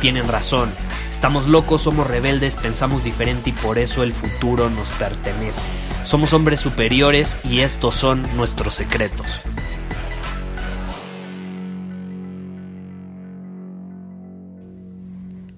tienen razón. Estamos locos, somos rebeldes, pensamos diferente y por eso el futuro nos pertenece. Somos hombres superiores y estos son nuestros secretos.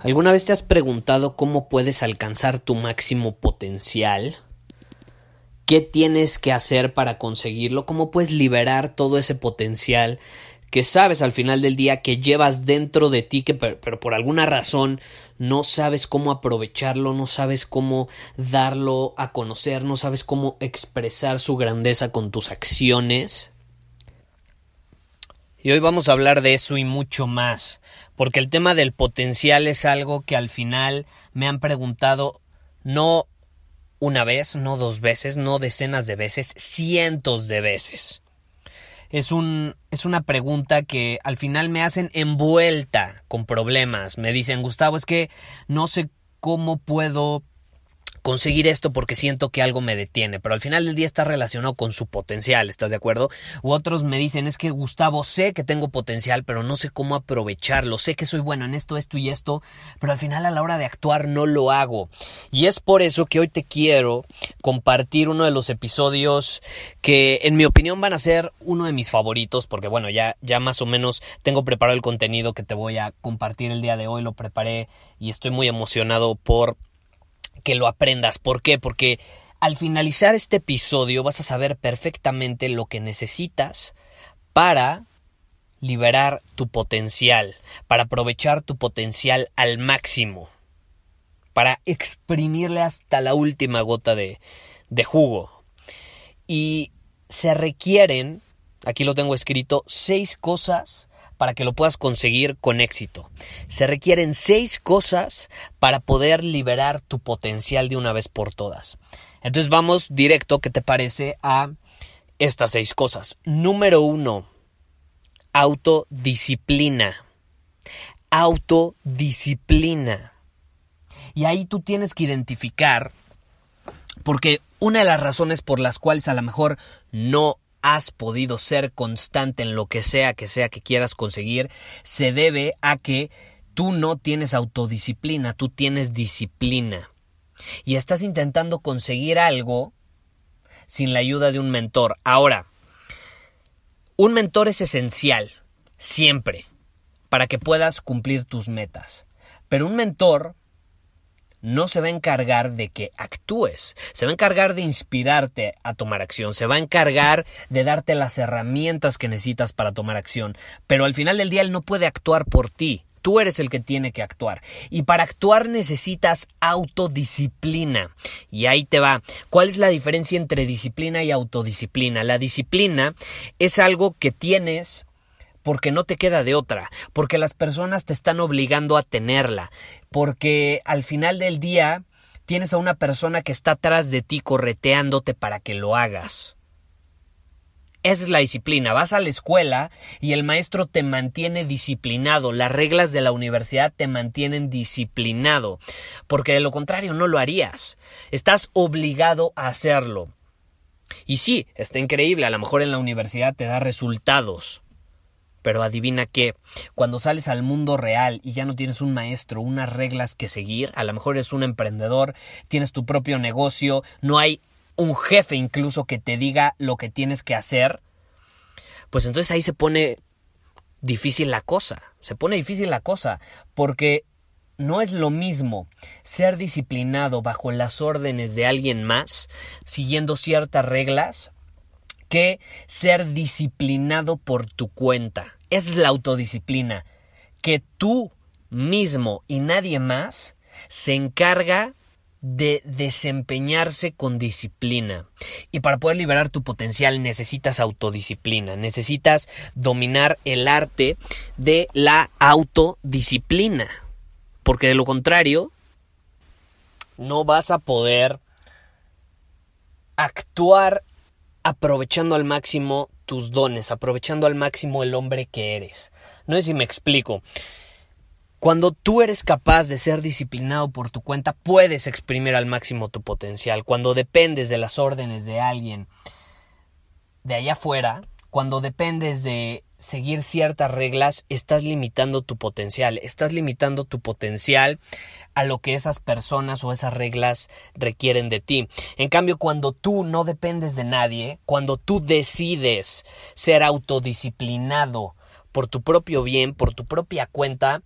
¿Alguna vez te has preguntado cómo puedes alcanzar tu máximo potencial? ¿Qué tienes que hacer para conseguirlo? ¿Cómo puedes liberar todo ese potencial que sabes al final del día que llevas dentro de ti, que pero por alguna razón no sabes cómo aprovecharlo, no sabes cómo darlo a conocer, no sabes cómo expresar su grandeza con tus acciones. Y hoy vamos a hablar de eso y mucho más, porque el tema del potencial es algo que al final me han preguntado no una vez, no dos veces, no decenas de veces, cientos de veces es, un, es una pregunta que al final me hacen envuelta con problemas. Me dicen, Gustavo, es que no sé cómo puedo conseguir esto porque siento que algo me detiene, pero al final del día está relacionado con su potencial, ¿estás de acuerdo? U otros me dicen, es que Gustavo, sé que tengo potencial, pero no sé cómo aprovecharlo, sé que soy bueno en esto, esto y esto, pero al final a la hora de actuar no lo hago. Y es por eso que hoy te quiero compartir uno de los episodios que en mi opinión van a ser uno de mis favoritos, porque bueno, ya, ya más o menos tengo preparado el contenido que te voy a compartir el día de hoy, lo preparé y estoy muy emocionado por que lo aprendas. ¿Por qué? Porque al finalizar este episodio vas a saber perfectamente lo que necesitas para liberar tu potencial, para aprovechar tu potencial al máximo, para exprimirle hasta la última gota de, de jugo. Y se requieren, aquí lo tengo escrito, seis cosas para que lo puedas conseguir con éxito. Se requieren seis cosas para poder liberar tu potencial de una vez por todas. Entonces vamos directo, ¿qué te parece? A estas seis cosas. Número uno, autodisciplina. Autodisciplina. Y ahí tú tienes que identificar, porque una de las razones por las cuales a lo mejor no has podido ser constante en lo que sea que sea que quieras conseguir se debe a que tú no tienes autodisciplina, tú tienes disciplina. Y estás intentando conseguir algo sin la ayuda de un mentor. Ahora, un mentor es esencial, siempre, para que puedas cumplir tus metas. Pero un mentor no se va a encargar de que actúes, se va a encargar de inspirarte a tomar acción, se va a encargar de darte las herramientas que necesitas para tomar acción, pero al final del día él no puede actuar por ti. Tú eres el que tiene que actuar. Y para actuar necesitas autodisciplina. Y ahí te va. ¿Cuál es la diferencia entre disciplina y autodisciplina? La disciplina es algo que tienes porque no te queda de otra, porque las personas te están obligando a tenerla, porque al final del día tienes a una persona que está atrás de ti correteándote para que lo hagas. Esa es la disciplina. Vas a la escuela y el maestro te mantiene disciplinado. Las reglas de la universidad te mantienen disciplinado. Porque de lo contrario no lo harías. Estás obligado a hacerlo. Y sí, está increíble. A lo mejor en la universidad te da resultados. Pero adivina que cuando sales al mundo real y ya no tienes un maestro, unas reglas que seguir, a lo mejor eres un emprendedor, tienes tu propio negocio, no hay un jefe incluso que te diga lo que tienes que hacer, pues entonces ahí se pone difícil la cosa, se pone difícil la cosa, porque no es lo mismo ser disciplinado bajo las órdenes de alguien más, siguiendo ciertas reglas, que ser disciplinado por tu cuenta. Es la autodisciplina. Que tú mismo y nadie más se encarga de desempeñarse con disciplina. Y para poder liberar tu potencial necesitas autodisciplina, necesitas dominar el arte de la autodisciplina. Porque de lo contrario, no vas a poder actuar aprovechando al máximo tus dones, aprovechando al máximo el hombre que eres. No sé si me explico. Cuando tú eres capaz de ser disciplinado por tu cuenta, puedes exprimir al máximo tu potencial. Cuando dependes de las órdenes de alguien de allá afuera, cuando dependes de seguir ciertas reglas, estás limitando tu potencial. Estás limitando tu potencial a lo que esas personas o esas reglas requieren de ti. En cambio, cuando tú no dependes de nadie, cuando tú decides ser autodisciplinado por tu propio bien, por tu propia cuenta,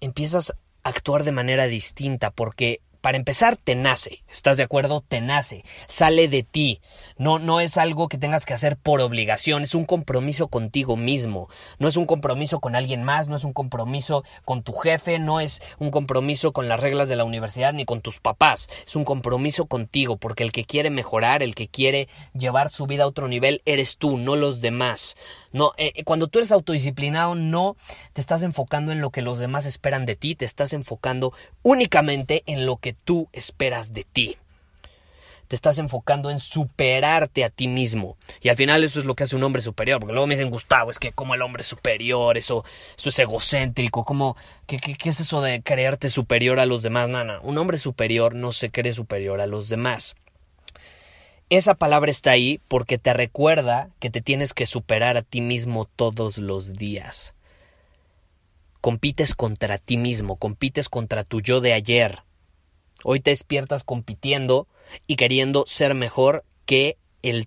empiezas a actuar de manera distinta porque para empezar, te nace. ¿Estás de acuerdo? Te nace. Sale de ti. No, no es algo que tengas que hacer por obligación. Es un compromiso contigo mismo. No es un compromiso con alguien más. No es un compromiso con tu jefe. No es un compromiso con las reglas de la universidad ni con tus papás. Es un compromiso contigo. Porque el que quiere mejorar, el que quiere llevar su vida a otro nivel, eres tú, no los demás. No, eh, eh, cuando tú eres autodisciplinado, no te estás enfocando en lo que los demás esperan de ti, te estás enfocando únicamente en lo que tú esperas de ti. Te estás enfocando en superarte a ti mismo. Y al final eso es lo que hace un hombre superior. Porque luego me dicen, Gustavo, es que como el hombre superior, eso, es egocéntrico. Como, ¿qué, qué, es eso de creerte superior a los demás? Nana, un hombre superior no se cree superior a los demás. Esa palabra está ahí porque te recuerda que te tienes que superar a ti mismo todos los días. Compites contra ti mismo, compites contra tu yo de ayer. Hoy te despiertas compitiendo y queriendo ser mejor que el,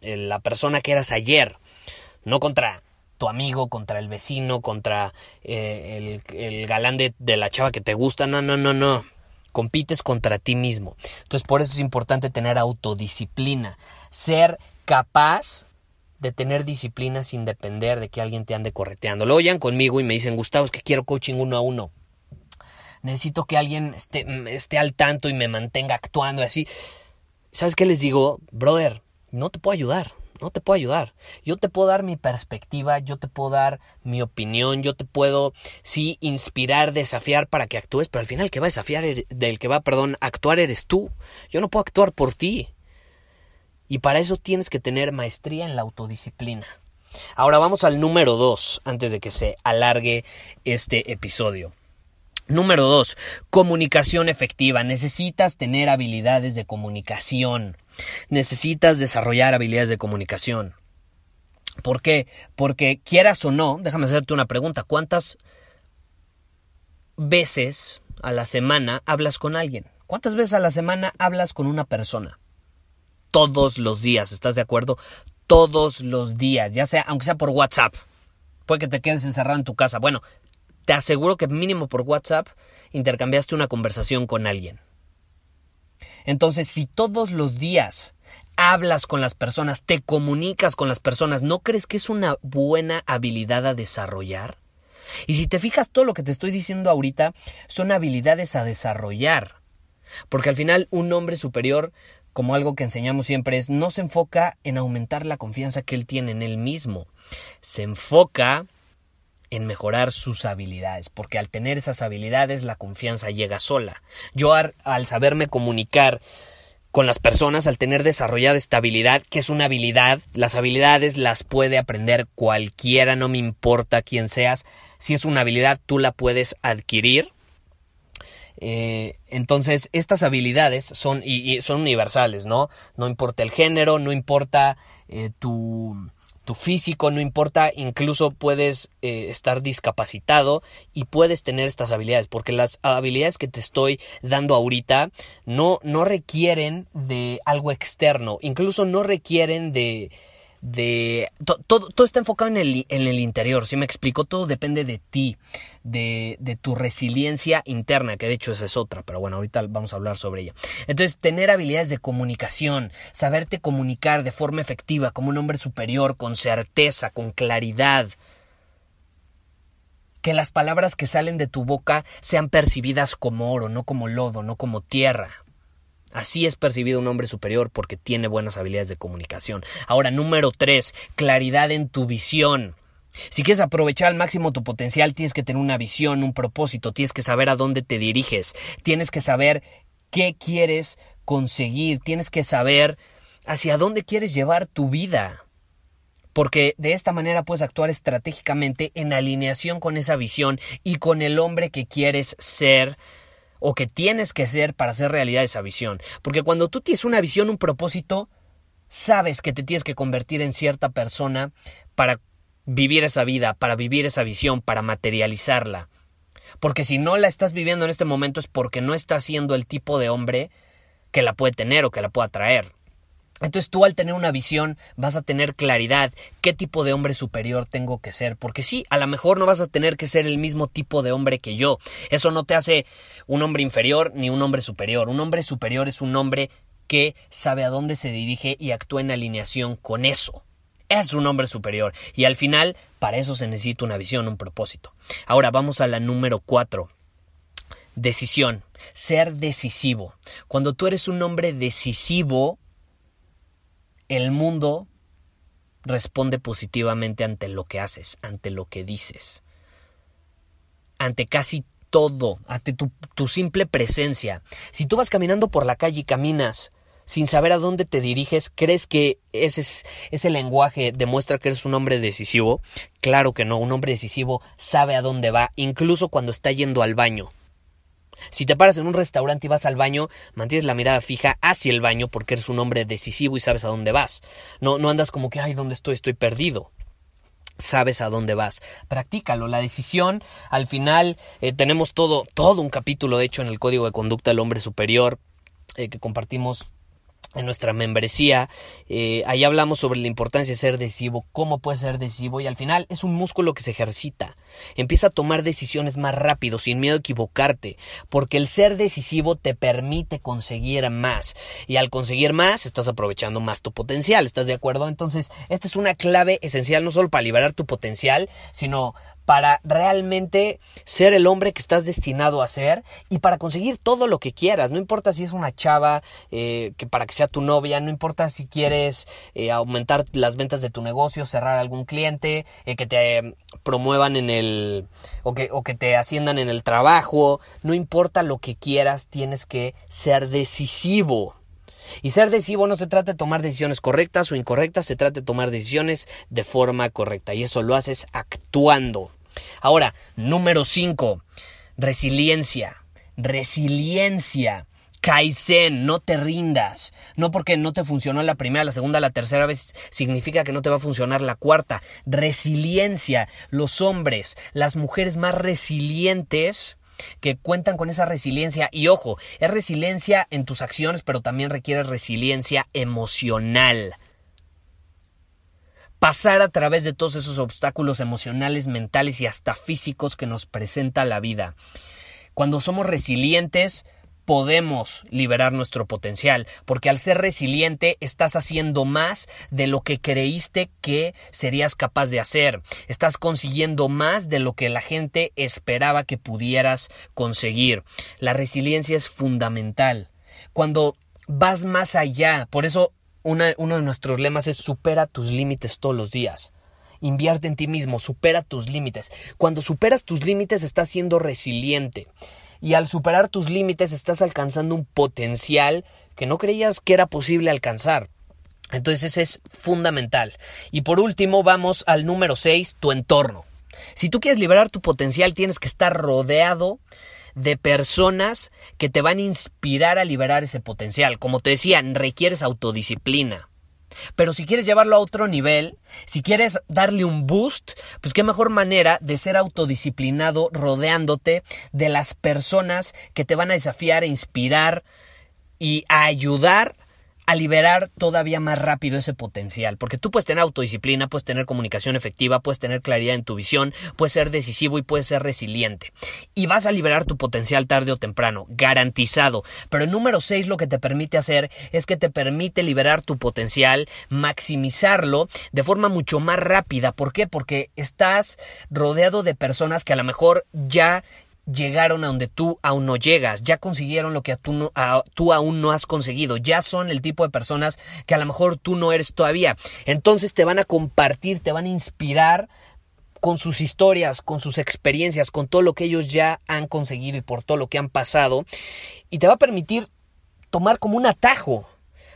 la persona que eras ayer. No contra tu amigo, contra el vecino, contra eh, el, el, galán de, de la chava que te gusta. No, no, no, no compites contra ti mismo. Entonces por eso es importante tener autodisciplina, ser capaz de tener disciplina sin depender de que alguien te ande correteando. Lo oyan conmigo y me dicen, Gustavo, es que quiero coaching uno a uno. Necesito que alguien esté, esté al tanto y me mantenga actuando así. ¿Sabes qué les digo? Brother, no te puedo ayudar no te puedo ayudar. Yo te puedo dar mi perspectiva, yo te puedo dar mi opinión, yo te puedo, sí, inspirar, desafiar para que actúes, pero al final el que va a desafiar, del que va, perdón, a actuar eres tú. Yo no puedo actuar por ti. Y para eso tienes que tener maestría en la autodisciplina. Ahora vamos al número dos, antes de que se alargue este episodio. Número dos, comunicación efectiva. Necesitas tener habilidades de comunicación. Necesitas desarrollar habilidades de comunicación. ¿Por qué? Porque quieras o no, déjame hacerte una pregunta. ¿Cuántas veces a la semana hablas con alguien? ¿Cuántas veces a la semana hablas con una persona? Todos los días, ¿estás de acuerdo? Todos los días, ya sea, aunque sea por WhatsApp. Puede que te quedes encerrado en tu casa. Bueno, te aseguro que mínimo por WhatsApp intercambiaste una conversación con alguien. Entonces, si todos los días hablas con las personas, te comunicas con las personas, ¿no crees que es una buena habilidad a desarrollar? Y si te fijas, todo lo que te estoy diciendo ahorita son habilidades a desarrollar. Porque al final un hombre superior, como algo que enseñamos siempre, es no se enfoca en aumentar la confianza que él tiene en él mismo. Se enfoca en mejorar sus habilidades, porque al tener esas habilidades la confianza llega sola. Yo al, saberme comunicar con las personas, al tener desarrollada esta habilidad, que es una habilidad, las habilidades las puede aprender cualquiera, no me importa quién seas, si es una habilidad tú la puedes adquirir. Eh, entonces, estas habilidades son, y, son universales, ¿no? No importa el género, no importa eh, tu, tu físico, no importa, incluso puedes eh, estar discapacitado y puedes tener estas habilidades, porque las habilidades que te estoy dando ahorita no, no requieren de algo externo, incluso no requieren de, de todo, todo está enfocado en el, en el interior, si me explico, todo depende de ti, de, de, tu resiliencia interna, que de hecho esa es otra, pero bueno, ahorita vamos a hablar sobre ella. Entonces, tener habilidades de comunicación, saberte comunicar de forma efectiva, como un hombre superior, con certeza, con claridad. que las palabras que salen de tu boca sean percibidas como oro, no como lodo, no como tierra. Así es percibido un hombre superior porque tiene buenas habilidades de comunicación. Ahora, número tres, claridad en tu visión. Si quieres aprovechar al máximo tu potencial, tienes que tener una visión, un propósito, tienes que saber a dónde te diriges, tienes que saber qué quieres conseguir, tienes que saber hacia dónde quieres llevar tu vida. Porque de esta manera puedes actuar estratégicamente en alineación con esa visión y con el hombre que quieres ser o que tienes que ser para hacer realidad esa visión. Porque cuando tú tienes una visión, un propósito, sabes que te tienes que convertir en cierta persona para vivir esa vida, para vivir esa visión, para materializarla. Porque si no la estás viviendo en este momento es porque no estás siendo el tipo de hombre que la puede tener o que la pueda traer. Entonces tú al tener una visión vas a tener claridad qué tipo de hombre superior tengo que ser, porque sí, a lo mejor no vas a tener que ser el mismo tipo de hombre que yo. Eso no te hace un hombre inferior ni un hombre superior. Un hombre superior es un hombre que sabe a dónde se dirige y actúa en alineación con eso es un hombre superior. Y al final, para eso se necesita una visión, un propósito. Ahora vamos a la número cuatro. Decisión. Ser decisivo. Cuando tú eres un hombre decisivo, el mundo responde positivamente ante lo que haces, ante lo que dices, ante casi todo, ante tu, simple presencia. Si tú vas caminando por la calle y caminas sin saber a dónde te diriges, ¿crees que ese, ese lenguaje demuestra que eres un hombre decisivo? Claro que no, un hombre decisivo sabe a dónde va, incluso cuando está yendo al baño. Si te paras en un restaurante y vas al baño, mantienes la mirada fija hacia el baño porque eres un hombre decisivo y sabes a dónde vas. No, no andas como que, ay, ¿dónde estoy? Estoy perdido sabes a dónde vas. Practícalo. La decisión, al final, eh, tenemos todo, todo un capítulo hecho en el Código de Conducta del Hombre Superior eh, que compartimos en nuestra membresía. Eh, ahí hablamos sobre la importancia de ser decisivo, cómo puede ser decisivo y al final es un músculo que se ejercita. Empieza a tomar decisiones más rápido, sin miedo a equivocarte, porque el ser decisivo te permite conseguir más y al conseguir más estás aprovechando más tu potencial, ¿estás de acuerdo? Entonces, esta es una clave esencial no solo para liberar tu potencial, sino para realmente ser el hombre que estás destinado a ser y para conseguir todo lo que quieras. No importa si es una chava eh, que para que sea tu novia, no importa si quieres eh, aumentar las ventas de tu negocio, cerrar algún cliente, eh, que te promuevan en el o que, o que te asciendan en el trabajo, no importa lo que quieras, tienes que ser decisivo. Y ser decisivo no se trata de tomar decisiones correctas o incorrectas, se trata de tomar decisiones de forma correcta. Y eso lo haces actuando. Ahora, número 5, resiliencia. Resiliencia. Kaizen, no te rindas. No porque no te funcionó la primera, la segunda, la tercera vez significa que no te va a funcionar la cuarta. Resiliencia. Los hombres, las mujeres más resilientes que cuentan con esa resiliencia. Y ojo, es resiliencia en tus acciones, pero también requiere resiliencia emocional. Pasar a través de todos esos obstáculos emocionales, mentales y hasta físicos que nos presenta la vida. Cuando somos resilientes, podemos liberar nuestro potencial, porque al ser resiliente estás haciendo más de lo que creíste que serías capaz de hacer, estás consiguiendo más de lo que la gente esperaba que pudieras conseguir. La resiliencia es fundamental. Cuando vas más allá, por eso uno de nuestros lemas es supera tus límites todos los días. Invierte en ti mismo, supera tus límites. Cuando superas tus límites estás siendo resiliente y al superar tus límites estás alcanzando un potencial que no creías que era posible alcanzar. Entonces ese es fundamental. Y por último vamos al número 6, tu entorno. Si tú quieres liberar tu potencial tienes que estar rodeado de personas que te van a inspirar a liberar ese potencial. Como te decía, requieres autodisciplina. Pero si quieres llevarlo a otro nivel, si quieres darle un boost, pues qué mejor manera de ser autodisciplinado rodeándote de las personas que te van a desafiar, inspirar y a ayudar a liberar todavía más rápido ese potencial, porque tú puedes tener autodisciplina, puedes tener comunicación efectiva, puedes tener claridad en tu visión, puedes ser decisivo y puedes ser resiliente. Y vas a liberar tu potencial tarde o temprano, garantizado. Pero el número 6 lo que te permite hacer es que te permite liberar tu potencial, maximizarlo de forma mucho más rápida. ¿Por qué? Porque estás rodeado de personas que a lo mejor ya llegaron a donde tú aún no llegas, ya consiguieron lo que tú, tú, aún no has conseguido, ya son el tipo de personas que a lo mejor tú no eres todavía. Entonces te van a compartir, te van a inspirar con sus historias, con sus experiencias, con todo lo que ellos ya han conseguido y por todo lo que han pasado, y te va a permitir tomar como un atajo,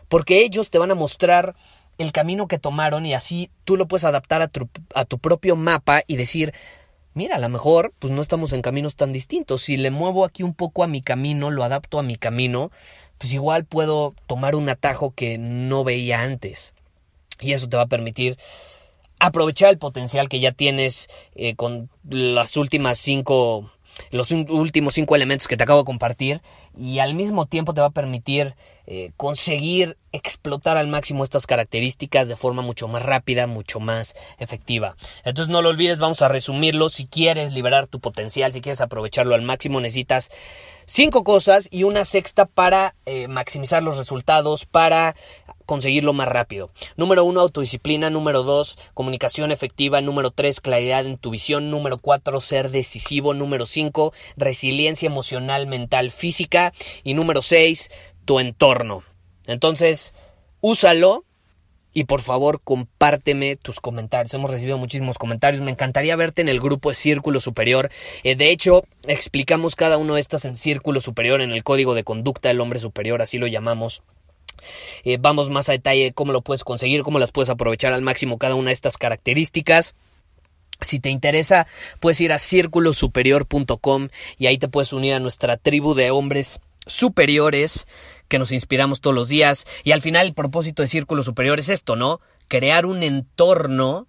porque ellos te van a mostrar el camino que tomaron y así tú lo puedes adaptar a a tu propio mapa y decir, mira, a lo mejor pues no estamos en caminos tan distintos. Si le muevo aquí un poco a mi camino, lo adapto a mi camino, pues igual puedo tomar un atajo que no veía antes. Y eso te va a permitir aprovechar el potencial que ya tienes eh, con las últimas cinco los últimos cinco elementos que te acabo de compartir y al mismo tiempo te va a permitir eh, conseguir explotar al máximo estas características de forma mucho más rápida, mucho más efectiva. Entonces no lo olvides, vamos a resumirlo. Si quieres liberar tu potencial, si quieres aprovecharlo al máximo, necesitas cinco cosas y una sexta para eh, maximizar los resultados, para conseguirlo más rápido. Número uno, autodisciplina. Número dos, comunicación efectiva. Número tres, claridad en tu visión. Número cuatro, ser decisivo. Número cinco, resiliencia emocional, mental, física. Y número seis, tu entorno. Entonces, úsalo y por favor compárteme tus comentarios. Hemos recibido muchísimos comentarios. Me encantaría verte en el grupo de Círculo Superior. Eh, de hecho, explicamos cada uno de estas en Círculo Superior, en el código de conducta del hombre superior, así lo llamamos. Eh, vamos más a detalle cómo lo puedes conseguir, cómo las puedes aprovechar al máximo cada una de estas características. Si te interesa, puedes ir a círculosuperior.com y ahí te puedes unir a nuestra tribu de hombres superiores que nos inspiramos todos los días. Y al final el propósito de Círculo Superior es esto, ¿no? Crear un entorno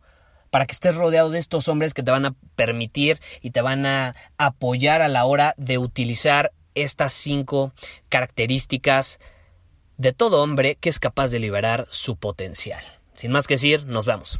para que estés rodeado de estos hombres que te van a permitir y te van a apoyar a la hora de utilizar estas cinco características de todo hombre que es capaz de liberar su potencial. Sin más que decir, nos vemos.